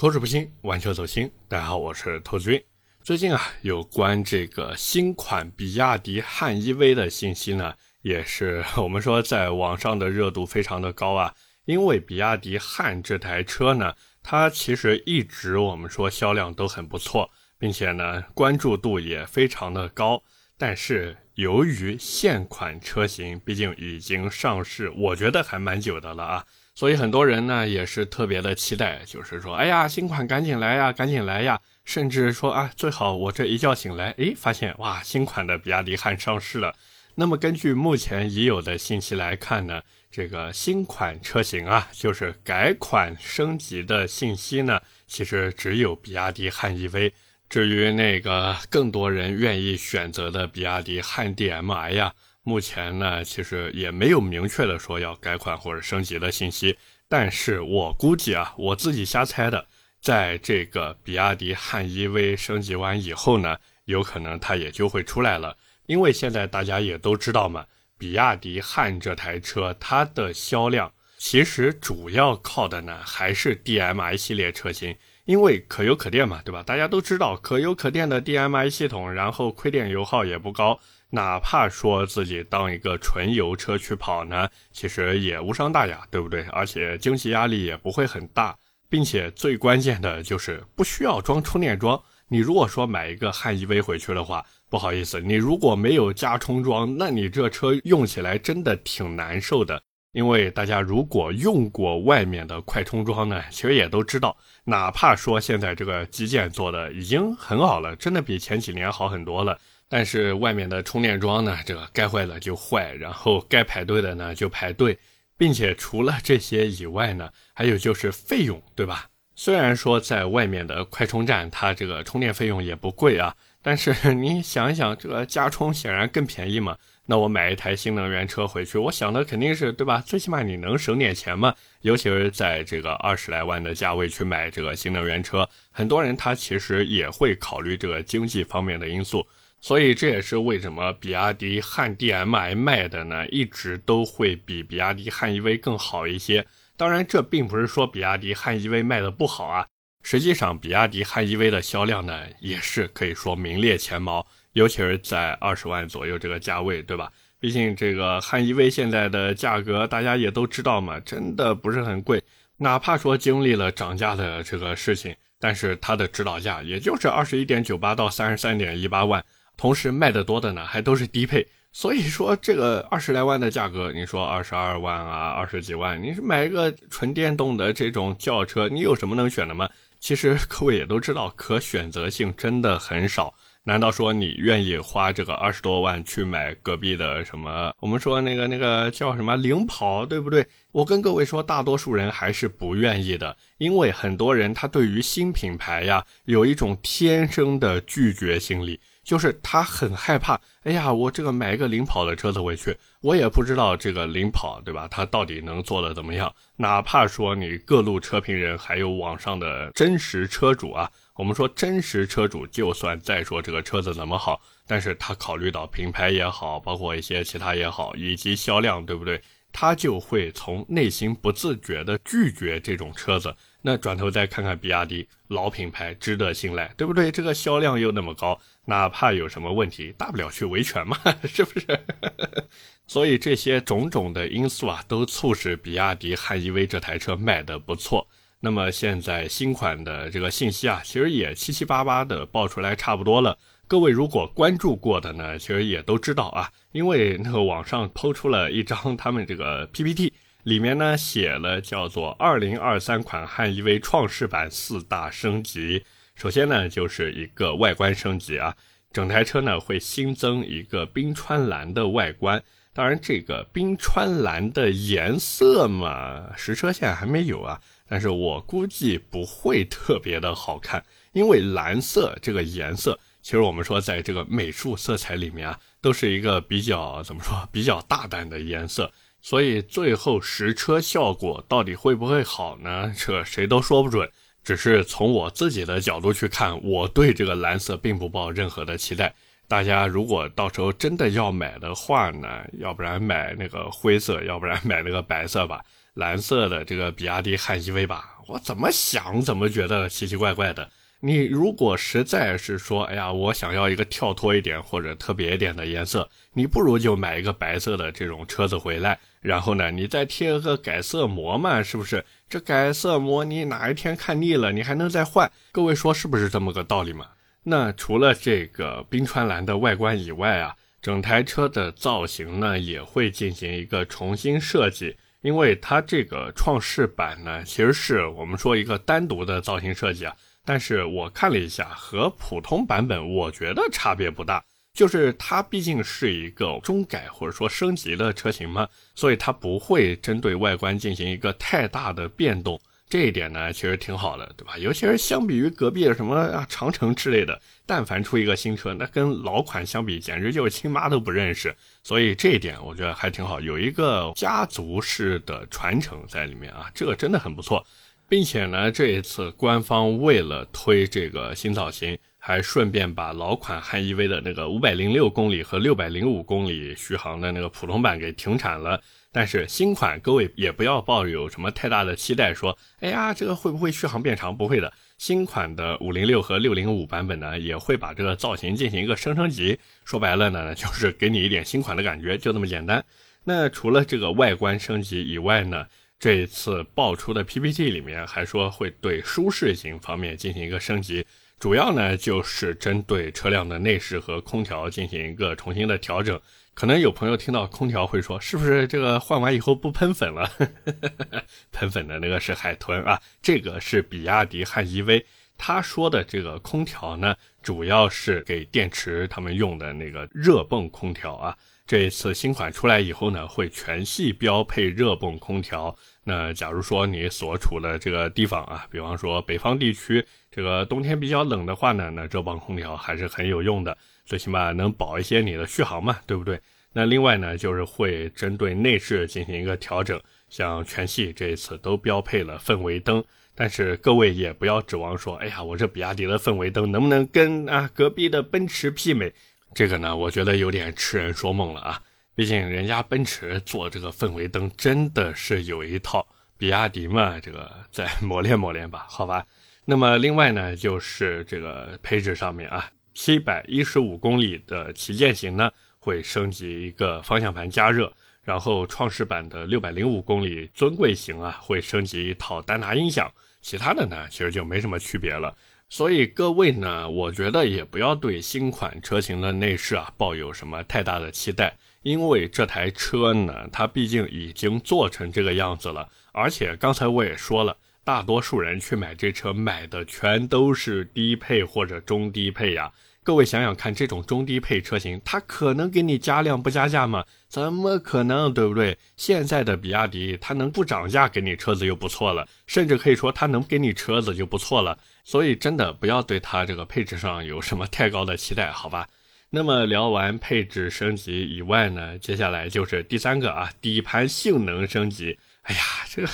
口齿不清，玩车走心。大家好，我是投资君。最近啊，有关这个新款比亚迪汉 EV 的信息呢，也是我们说在网上的热度非常的高啊。因为比亚迪汉这台车呢，它其实一直我们说销量都很不错，并且呢关注度也非常的高。但是由于现款车型毕竟已经上市，我觉得还蛮久的了啊。所以很多人呢也是特别的期待，就是说，哎呀，新款赶紧来呀，赶紧来呀！甚至说啊，最好我这一觉醒来，哎，发现哇，新款的比亚迪汉上市了。那么根据目前已有的信息来看呢，这个新款车型啊，就是改款升级的信息呢，其实只有比亚迪汉 EV。至于那个更多人愿意选择的比亚迪汉 DM-i 呀。目前呢，其实也没有明确的说要改款或者升级的信息，但是我估计啊，我自己瞎猜的，在这个比亚迪汉 EV 升级完以后呢，有可能它也就会出来了。因为现在大家也都知道嘛，比亚迪汉这台车它的销量其实主要靠的呢还是 DM-i 系列车型，因为可油可电嘛，对吧？大家都知道可油可电的 DM-i 系统，然后亏电油耗也不高。哪怕说自己当一个纯油车去跑呢，其实也无伤大雅，对不对？而且经济压力也不会很大，并且最关键的就是不需要装充电桩。你如果说买一个汉 EV 回去的话，不好意思，你如果没有加充桩，那你这车用起来真的挺难受的。因为大家如果用过外面的快充桩呢，其实也都知道，哪怕说现在这个基建做的已经很好了，真的比前几年好很多了。但是外面的充电桩呢，这个该坏了就坏，然后该排队的呢就排队，并且除了这些以外呢，还有就是费用，对吧？虽然说在外面的快充站，它这个充电费用也不贵啊，但是你想一想，这个加充显然更便宜嘛。那我买一台新能源车回去，我想的肯定是对吧？最起码你能省点钱嘛。尤其是在这个二十来万的价位去买这个新能源车，很多人他其实也会考虑这个经济方面的因素。所以这也是为什么比亚迪汉 DM-i 卖的呢，一直都会比比亚迪汉 EV 更好一些。当然，这并不是说比亚迪汉 EV 卖的不好啊。实际上，比亚迪汉 EV 的销量呢，也是可以说名列前茅，尤其是在二十万左右这个价位，对吧？毕竟这个汉 EV 现在的价格大家也都知道嘛，真的不是很贵。哪怕说经历了涨价的这个事情，但是它的指导价也就是二十一点九八到三十三点一八万。同时卖的多的呢，还都是低配，所以说这个二十来万的价格，你说二十二万啊，二十几万，你是买一个纯电动的这种轿车，你有什么能选的吗？其实各位也都知道，可选择性真的很少。难道说你愿意花这个二十多万去买隔壁的什么？我们说那个那个叫什么领跑，对不对？我跟各位说，大多数人还是不愿意的，因为很多人他对于新品牌呀，有一种天生的拒绝心理。就是他很害怕，哎呀，我这个买一个领跑的车子回去，我也不知道这个领跑，对吧？它到底能做的怎么样？哪怕说你各路车评人，还有网上的真实车主啊，我们说真实车主，就算再说这个车子怎么好，但是他考虑到品牌也好，包括一些其他也好，以及销量，对不对？他就会从内心不自觉的拒绝这种车子。那转头再看看比亚迪老品牌，值得信赖，对不对？这个销量又那么高，哪怕有什么问题，大不了去维权嘛，是不是？所以这些种种的因素啊，都促使比亚迪汉 EV 这台车卖的不错。那么现在新款的这个信息啊，其实也七七八八的爆出来差不多了。各位如果关注过的呢，其实也都知道啊，因为那个网上抛出了一张他们这个 PPT。里面呢写了叫做二零二三款汉 EV 创世版四大升级。首先呢就是一个外观升级啊，整台车呢会新增一个冰川蓝的外观。当然这个冰川蓝的颜色嘛，实车现在还没有啊，但是我估计不会特别的好看，因为蓝色这个颜色，其实我们说在这个美术色彩里面啊，都是一个比较怎么说比较大胆的颜色。所以最后实车效果到底会不会好呢？这谁都说不准。只是从我自己的角度去看，我对这个蓝色并不抱任何的期待。大家如果到时候真的要买的话呢，要不然买那个灰色，要不然买那个白色吧。蓝色的这个比亚迪汉 EV 吧，我怎么想怎么觉得奇奇怪怪的。你如果实在是说，哎呀，我想要一个跳脱一点或者特别一点的颜色，你不如就买一个白色的这种车子回来，然后呢，你再贴个改色膜嘛，是不是？这改色膜你哪一天看腻了，你还能再换。各位说是不是这么个道理嘛？那除了这个冰川蓝的外观以外啊，整台车的造型呢也会进行一个重新设计，因为它这个创世版呢，其实是我们说一个单独的造型设计啊。但是我看了一下，和普通版本我觉得差别不大，就是它毕竟是一个中改或者说升级的车型嘛，所以它不会针对外观进行一个太大的变动，这一点呢其实挺好的，对吧？尤其是相比于隔壁的什么啊长城之类的，但凡出一个新车，那跟老款相比简直就是亲妈都不认识，所以这一点我觉得还挺好，有一个家族式的传承在里面啊，这个真的很不错。并且呢，这一次官方为了推这个新造型，还顺便把老款汉 EV 的那个五百零六公里和六百零五公里续航的那个普通版给停产了。但是新款各位也不要抱有什么太大的期待，说，哎呀，这个会不会续航变长？不会的，新款的五零六和六零五版本呢，也会把这个造型进行一个升升级。说白了呢，就是给你一点新款的感觉，就这么简单。那除了这个外观升级以外呢？这一次爆出的 PPT 里面还说会对舒适型方面进行一个升级，主要呢就是针对车辆的内饰和空调进行一个重新的调整。可能有朋友听到空调会说，是不是这个换完以后不喷粉了？喷粉的那个是海豚啊，这个是比亚迪汉 EV。他说的这个空调呢，主要是给电池他们用的那个热泵空调啊。这一次新款出来以后呢，会全系标配热泵空调。那假如说你所处的这个地方啊，比方说北方地区，这个冬天比较冷的话呢，那热泵空调还是很有用的，最起码能保一些你的续航嘛，对不对？那另外呢，就是会针对内饰进行一个调整，像全系这一次都标配了氛围灯，但是各位也不要指望说，哎呀，我这比亚迪的氛围灯能不能跟啊隔壁的奔驰媲美？这个呢，我觉得有点痴人说梦了啊。毕竟人家奔驰做这个氛围灯真的是有一套，比亚迪嘛，这个再 磨练磨练吧，好吧。那么另外呢，就是这个配置上面啊，七百一十五公里的旗舰型呢会升级一个方向盘加热，然后创世版的六百零五公里尊贵型啊会升级一套丹拿音响，其他的呢其实就没什么区别了。所以各位呢，我觉得也不要对新款车型的内饰啊抱有什么太大的期待。因为这台车呢，它毕竟已经做成这个样子了，而且刚才我也说了，大多数人去买这车买的全都是低配或者中低配呀。各位想想看，这种中低配车型，它可能给你加量不加价吗？怎么可能，对不对？现在的比亚迪，它能不涨价给你车子就不错了，甚至可以说它能给你车子就不错了。所以真的不要对它这个配置上有什么太高的期待，好吧？那么聊完配置升级以外呢，接下来就是第三个啊，底盘性能升级。哎呀，这个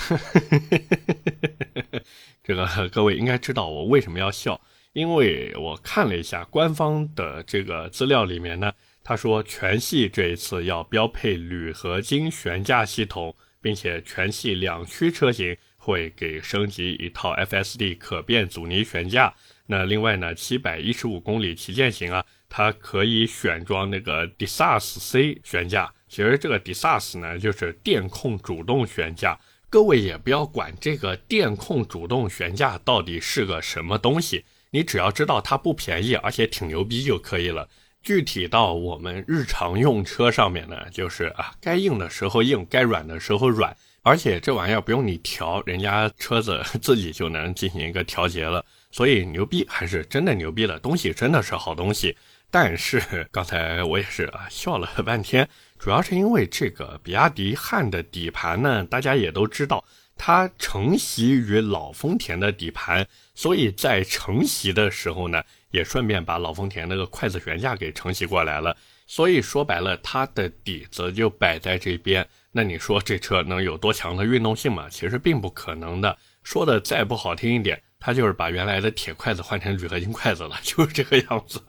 这个各位应该知道我为什么要笑，因为我看了一下官方的这个资料里面呢，他说全系这一次要标配铝合金悬架系统，并且全系两驱车型会给升级一套 FSD 可变阻尼悬架。那另外呢，七百一十五公里旗舰型啊。它可以选装那个 DiSAS C 悬架，其实这个 DiSAS 呢就是电控主动悬架。各位也不要管这个电控主动悬架到底是个什么东西，你只要知道它不便宜，而且挺牛逼就可以了。具体到我们日常用车上面呢，就是啊，该硬的时候硬，该软的时候软，而且这玩意儿不用你调，人家车子 自己就能进行一个调节了。所以牛逼还是真的牛逼的东西，真的是好东西。但是刚才我也是啊笑了半天，主要是因为这个比亚迪汉的底盘呢，大家也都知道，它承袭于老丰田的底盘，所以在承袭的时候呢，也顺便把老丰田那个筷子悬架给承袭过来了。所以说白了，它的底子就摆在这边。那你说这车能有多强的运动性吗？其实并不可能的。说的再不好听一点。它就是把原来的铁筷子换成铝合金筷子了，就是这个样子。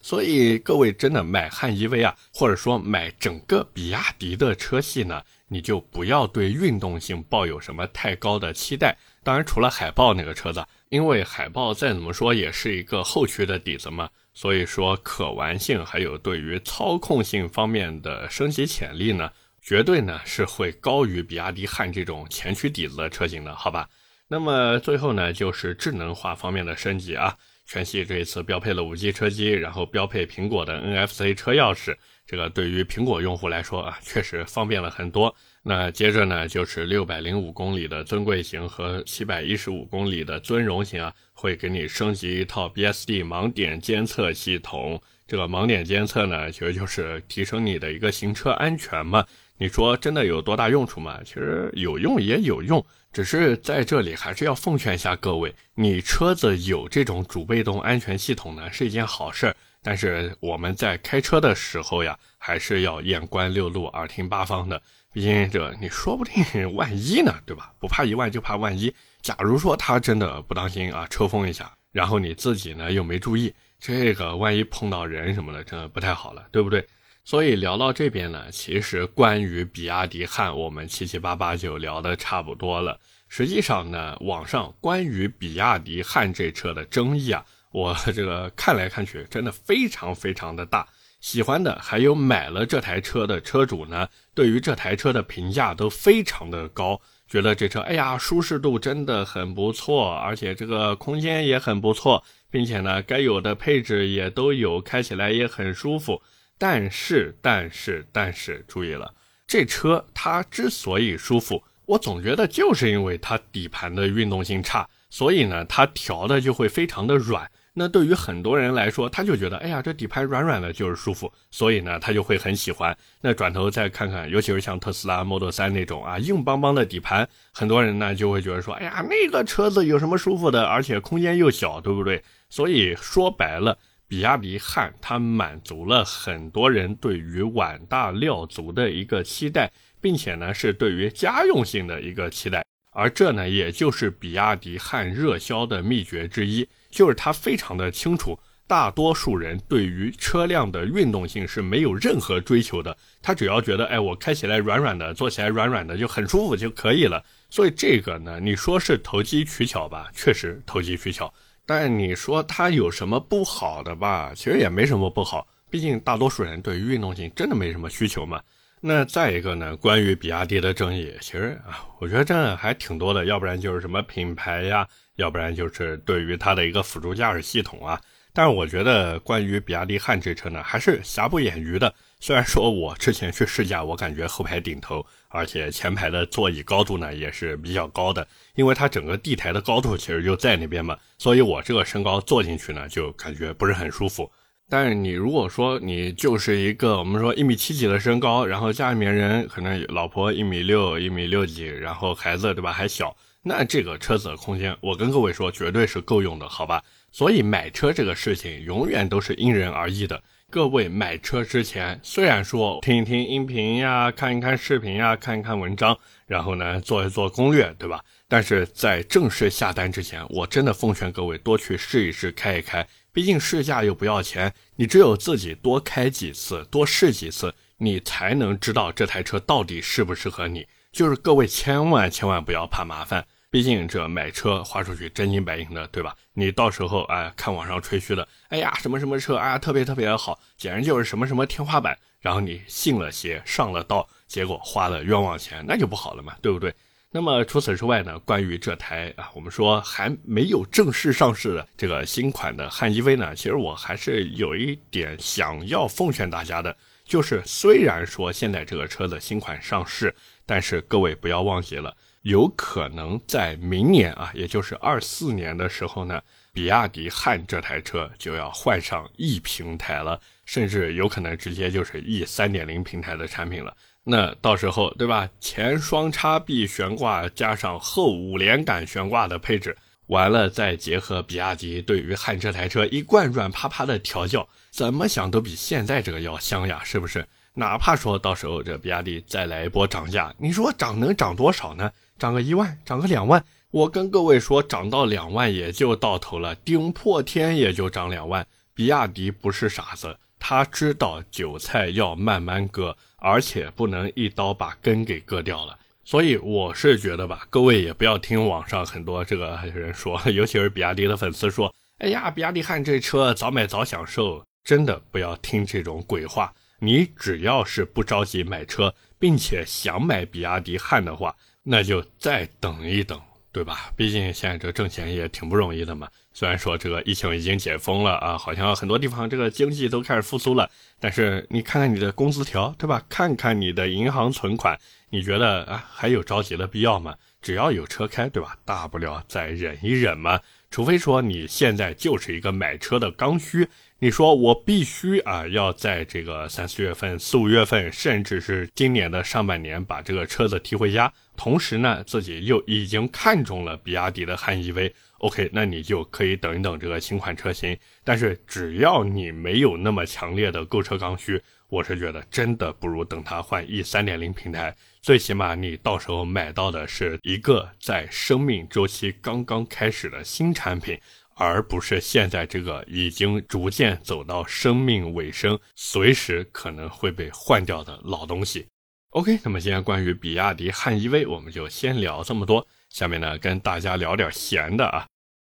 所以各位真的买汉 EV 啊，或者说买整个比亚迪的车系呢，你就不要对运动性抱有什么太高的期待。当然除了海豹那个车子，因为海豹再怎么说也是一个后驱的底子嘛，所以说可玩性还有对于操控性方面的升级潜力呢，绝对呢是会高于比亚迪汉这种前驱底子的车型的，好吧？那么最后呢，就是智能化方面的升级啊。全系这一次标配了 5G 车机，然后标配苹果的 NFC 车钥匙，这个对于苹果用户来说啊，确实方便了很多。那接着呢，就是605公里的尊贵型和715公里的尊荣型啊，会给你升级一套 BSD 盲点监测系统。这个盲点监测呢，其实就是提升你的一个行车安全嘛。你说真的有多大用处吗？其实有用也有用，只是在这里还是要奉劝一下各位，你车子有这种主被动安全系统呢是一件好事儿，但是我们在开车的时候呀，还是要眼观六路，耳听八方的。毕竟这你说不定万一呢，对吧？不怕一万就怕万一。假如说他真的不当心啊，抽风一下，然后你自己呢又没注意，这个万一碰到人什么的，真的不太好了，对不对？所以聊到这边呢，其实关于比亚迪汉，我们七七八八就聊的差不多了。实际上呢，网上关于比亚迪汉这车的争议啊，我这个看来看去，真的非常非常的大。喜欢的还有买了这台车的车主呢，对于这台车的评价都非常的高，觉得这车哎呀，舒适度真的很不错，而且这个空间也很不错，并且呢，该有的配置也都有，开起来也很舒服。但是，但是，但是，注意了，这车它之所以舒服，我总觉得就是因为它底盘的运动性差，所以呢，它调的就会非常的软。那对于很多人来说，他就觉得，哎呀，这底盘软软的就是舒服，所以呢，他就会很喜欢。那转头再看看，尤其是像特斯拉 Model 3那种啊，硬邦邦的底盘，很多人呢就会觉得说，哎呀，那个车子有什么舒服的，而且空间又小，对不对？所以说白了。比亚迪汉，它满足了很多人对于碗大料足的一个期待，并且呢是对于家用性的一个期待，而这呢也就是比亚迪汉热销的秘诀之一，就是它非常的清楚，大多数人对于车辆的运动性是没有任何追求的，他只要觉得，哎，我开起来软软的，坐起来软软的就很舒服就可以了。所以这个呢，你说是投机取巧吧，确实投机取巧。但你说它有什么不好的吧？其实也没什么不好，毕竟大多数人对于运动性真的没什么需求嘛。那再一个呢，关于比亚迪的争议，其实啊，我觉得真的还挺多的。要不然就是什么品牌呀，要不然就是对于它的一个辅助驾驶系统啊。但是我觉得关于比亚迪汉这车呢，还是瑕不掩瑜的。虽然说我之前去试驾，我感觉后排顶头，而且前排的座椅高度呢也是比较高的，因为它整个地台的高度其实就在那边嘛，所以我这个身高坐进去呢就感觉不是很舒服。但是你如果说你就是一个我们说一米七几的身高，然后家里面人可能老婆一米六、一米六几，然后孩子对吧还小，那这个车子的空间，我跟各位说绝对是够用的，好吧？所以买车这个事情永远都是因人而异的。各位买车之前，虽然说听一听音频呀，看一看视频呀，看一看文章，然后呢做一做攻略，对吧？但是在正式下单之前，我真的奉劝各位多去试一试，开一开。毕竟试驾又不要钱，你只有自己多开几次，多试几次，你才能知道这台车到底适不适合你。就是各位千万千万不要怕麻烦。毕竟这买车花出去真金白银的，对吧？你到时候哎看网上吹嘘的，哎呀什么什么车啊特别特别的好，简直就是什么什么天花板，然后你信了邪上了道，结果花了冤枉钱，那就不好了嘛，对不对？那么除此之外呢，关于这台啊我们说还没有正式上市的这个新款的汉 EV 呢，其实我还是有一点想要奉劝大家的，就是虽然说现在这个车的新款上市，但是各位不要忘记了。有可能在明年啊，也就是二四年的时候呢，比亚迪汉这台车就要换上 E 平台了，甚至有可能直接就是 E 三点零平台的产品了。那到时候对吧？前双叉臂悬挂加上后五连杆悬挂的配置，完了再结合比亚迪对于汉这台车一贯软趴趴的调教，怎么想都比现在这个要香呀，是不是？哪怕说到时候这比亚迪再来一波涨价，你说涨能涨多少呢？涨个一万，涨个两万，我跟各位说，涨到两万也就到头了，顶破天也就涨两万。比亚迪不是傻子，他知道韭菜要慢慢割，而且不能一刀把根给割掉了。所以我是觉得吧，各位也不要听网上很多这个人说，尤其是比亚迪的粉丝说，哎呀，比亚迪汉这车早买早享受，真的不要听这种鬼话。你只要是不着急买车，并且想买比亚迪汉的话，那就再等一等，对吧？毕竟现在这挣钱也挺不容易的嘛。虽然说这个疫情已经解封了啊，好像很多地方这个经济都开始复苏了，但是你看看你的工资条，对吧？看看你的银行存款。你觉得啊还有着急的必要吗？只要有车开，对吧？大不了再忍一忍嘛。除非说你现在就是一个买车的刚需，你说我必须啊要在这个三四月份、四五月份，甚至是今年的上半年把这个车子提回家，同时呢自己又已经看中了比亚迪的汉 EV，OK，那你就可以等一等这个新款车型。但是只要你没有那么强烈的购车刚需，我是觉得真的不如等它换 E 三点零平台。最起码你到时候买到的是一个在生命周期刚刚开始的新产品，而不是现在这个已经逐渐走到生命尾声、随时可能会被换掉的老东西。OK，那么今天关于比亚迪汉 EV，我们就先聊这么多。下面呢，跟大家聊点闲的啊。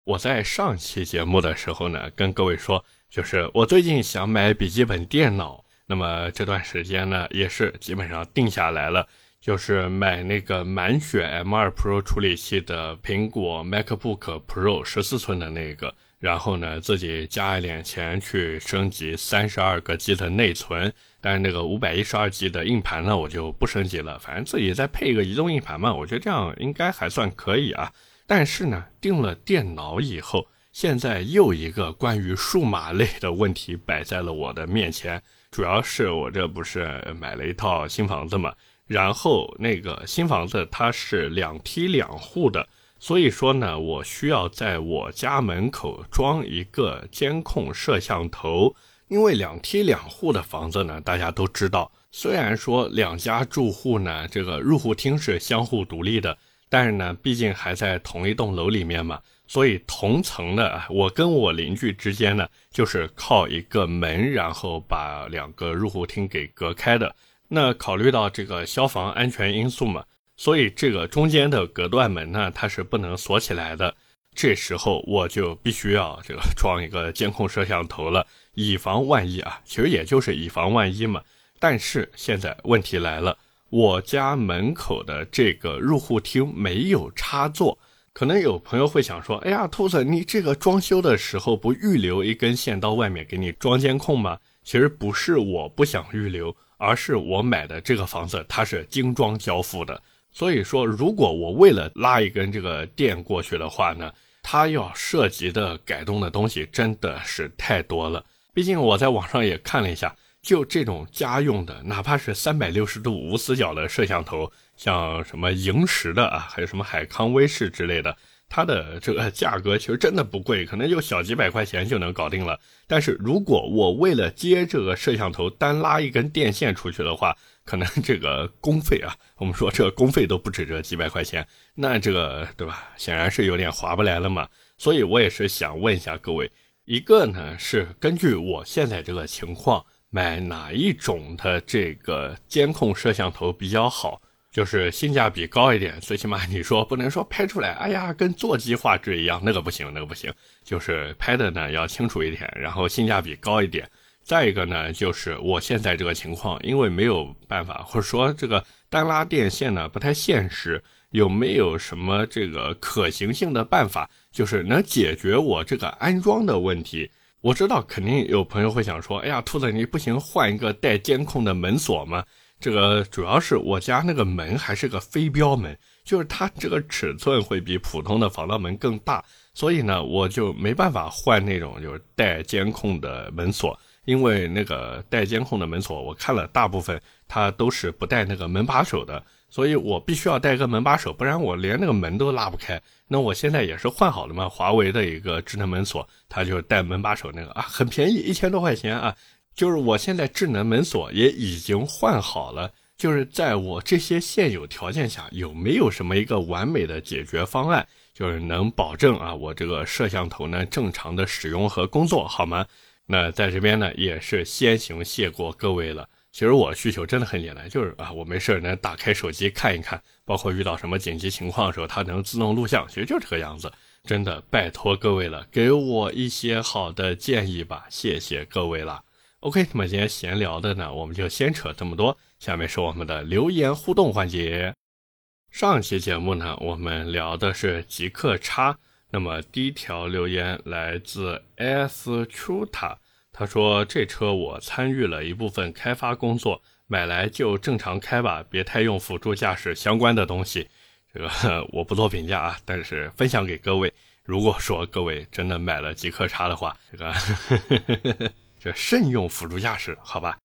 我在上期节目的时候呢，跟各位说，就是我最近想买笔记本电脑，那么这段时间呢，也是基本上定下来了。就是买那个满血 M2 Pro 处理器的苹果 MacBook Pro 十四寸的那个，然后呢自己加一点钱去升级三十二个 G 的内存，但是那个五百一十二 G 的硬盘呢我就不升级了，反正自己再配一个移动硬盘嘛，我觉得这样应该还算可以啊。但是呢，定了电脑以后，现在又一个关于数码类的问题摆在了我的面前，主要是我这不是买了一套新房子嘛。然后那个新房子它是两梯两户的，所以说呢，我需要在我家门口装一个监控摄像头。因为两梯两户的房子呢，大家都知道，虽然说两家住户呢，这个入户厅是相互独立的，但是呢，毕竟还在同一栋楼里面嘛，所以同层的我跟我邻居之间呢，就是靠一个门，然后把两个入户厅给隔开的。那考虑到这个消防安全因素嘛，所以这个中间的隔断门呢，它是不能锁起来的。这时候我就必须要这个装一个监控摄像头了，以防万一啊。其实也就是以防万一嘛。但是现在问题来了，我家门口的这个入户厅没有插座。可能有朋友会想说：“哎呀，兔子，你这个装修的时候不预留一根线到外面给你装监控吗？”其实不是，我不想预留。而是我买的这个房子，它是精装交付的，所以说，如果我为了拉一根这个电过去的话呢，它要涉及的改动的东西真的是太多了。毕竟我在网上也看了一下，就这种家用的，哪怕是三百六十度无死角的摄像头，像什么萤石的啊，还有什么海康威视之类的。它的这个价格其实真的不贵，可能就小几百块钱就能搞定了。但是如果我为了接这个摄像头单拉一根电线出去的话，可能这个工费啊，我们说这个工费都不止这几百块钱，那这个对吧？显然是有点划不来了嘛。所以我也是想问一下各位，一个呢是根据我现在这个情况买哪一种的这个监控摄像头比较好？就是性价比高一点，最起码你说不能说拍出来，哎呀，跟座机画质一样，那个不行，那个不行。就是拍的呢要清楚一点，然后性价比高一点。再一个呢，就是我现在这个情况，因为没有办法，或者说这个单拉电线呢不太现实，有没有什么这个可行性的办法，就是能解决我这个安装的问题？我知道肯定有朋友会想说，哎呀，兔子你不行，换一个带监控的门锁吗？这个主要是我家那个门还是个飞镖门，就是它这个尺寸会比普通的防盗门更大，所以呢，我就没办法换那种就是带监控的门锁，因为那个带监控的门锁，我看了大部分它都是不带那个门把手的，所以我必须要带个门把手，不然我连那个门都拉不开。那我现在也是换好了嘛，华为的一个智能门锁，它就带门把手那个啊，很便宜，一千多块钱啊。就是我现在智能门锁也已经换好了，就是在我这些现有条件下，有没有什么一个完美的解决方案，就是能保证啊我这个摄像头呢正常的使用和工作，好吗？那在这边呢也是先行谢过各位了。其实我需求真的很简单，就是啊，我没事能打开手机看一看，包括遇到什么紧急情况的时候，它能自动录像，其实就这个样子。真的拜托各位了，给我一些好的建议吧，谢谢各位了。OK，那么今天闲聊的呢，我们就先扯这么多。下面是我们的留言互动环节。上期节目呢，我们聊的是极客叉。那么第一条留言来自 S Chuta，。他说：“这车我参与了一部分开发工作，买来就正常开吧，别太用辅助驾驶相关的东西。这个 我不做评价啊，但是分享给各位。如果说各位真的买了极客叉的话，这个 慎用辅助驾驶，好吧。”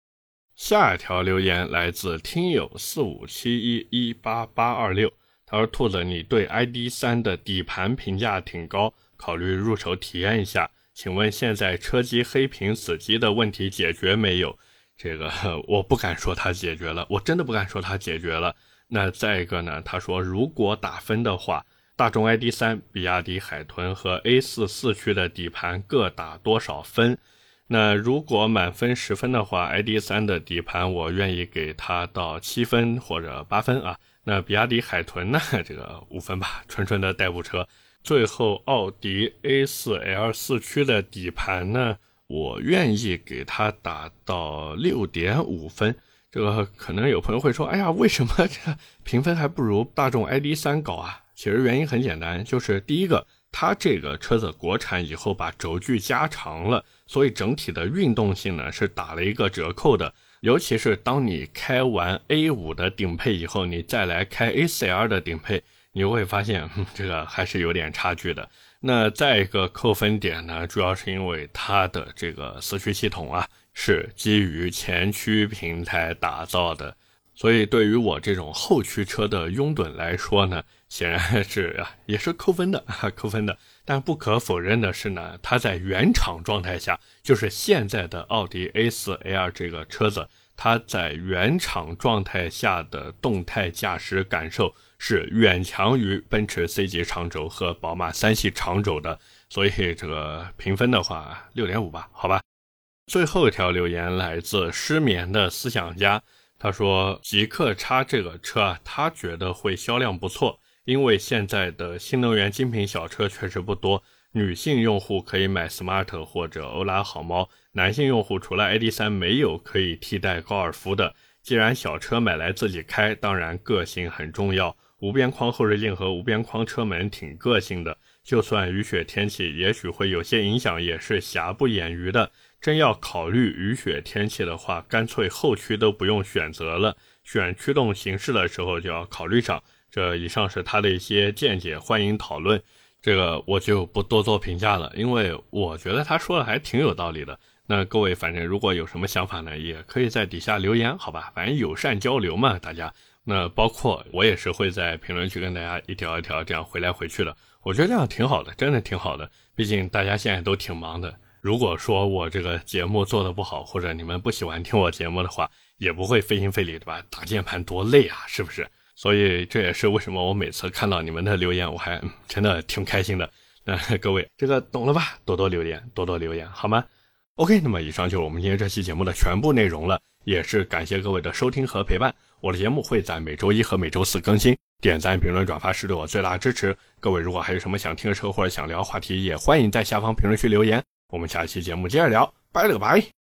下一条留言来自听友四五七一一八八二六，他说：“兔子，你对 ID 三的底盘评价挺高，考虑入手体验一下。”请问现在车机黑屏死机的问题解决没有？这个 我不敢说它解决了，我真的不敢说它解决了。那再一个呢？他说如果打分的话，大众 ID.3、比亚迪海豚和 A4 四驱的底盘各打多少分？那如果满分十分的话，ID.3 的底盘我愿意给它到七分或者八分啊。那比亚迪海豚呢？这个五分吧，纯纯的代步车。最后，奥迪 A4L 四驱的底盘呢，我愿意给它打到六点五分。这个可能有朋友会说：“哎呀，为什么这评分还不如大众 ID.3 高啊？”其实原因很简单，就是第一个，它这个车子国产以后把轴距加长了，所以整体的运动性呢是打了一个折扣的。尤其是当你开完 A5 的顶配以后，你再来开 A4L 的顶配。你会发现，这个还是有点差距的。那再一个扣分点呢，主要是因为它的这个四驱系统啊，是基于前驱平台打造的，所以对于我这种后驱车的拥趸来说呢，显然 是，也是扣分的，扣分的。但不可否认的是呢，它在原厂状态下，就是现在的奥迪 A4L 这个车子，它在原厂状态下的动态驾驶感受。是远强于奔驰 C 级长轴和宝马三系长轴的，所以这个评分的话，六点五吧，好吧。最后一条留言来自失眠的思想家，他说极客叉这个车啊，他觉得会销量不错，因为现在的新能源精品小车确实不多，女性用户可以买 smart 或者欧拉好猫，男性用户除了 ID.3 没有可以替代高尔夫的。既然小车买来自己开，当然个性很重要。无边框后视镜和无边框车门挺个性的，就算雨雪天气也许会有些影响，也是瑕不掩瑜的。真要考虑雨雪天气的话，干脆后驱都不用选择了，选驱动形式的时候就要考虑上。这以上是他的一些见解，欢迎讨论。这个我就不多做评价了，因为我觉得他说的还挺有道理的。那各位反正如果有什么想法呢，也可以在底下留言，好吧？反正友善交流嘛，大家。那包括我也是会在评论区跟大家一条一条这样回来回去的，我觉得这样挺好的，真的挺好的。毕竟大家现在都挺忙的。如果说我这个节目做的不好，或者你们不喜欢听我节目的话，也不会费心费力，对吧？打键盘多累啊，是不是？所以这也是为什么我每次看到你们的留言，我还真的挺开心的。那各位这个懂了吧？多多留言，多多留言，好吗？OK，那么以上就是我们今天这期节目的全部内容了，也是感谢各位的收听和陪伴。我的节目会在每周一和每周四更新，点赞、评论、转发是对我最大的支持。各位如果还有什么想听的车或者想聊话题，也欢迎在下方评论区留言。我们下期节目接着聊，拜了个拜。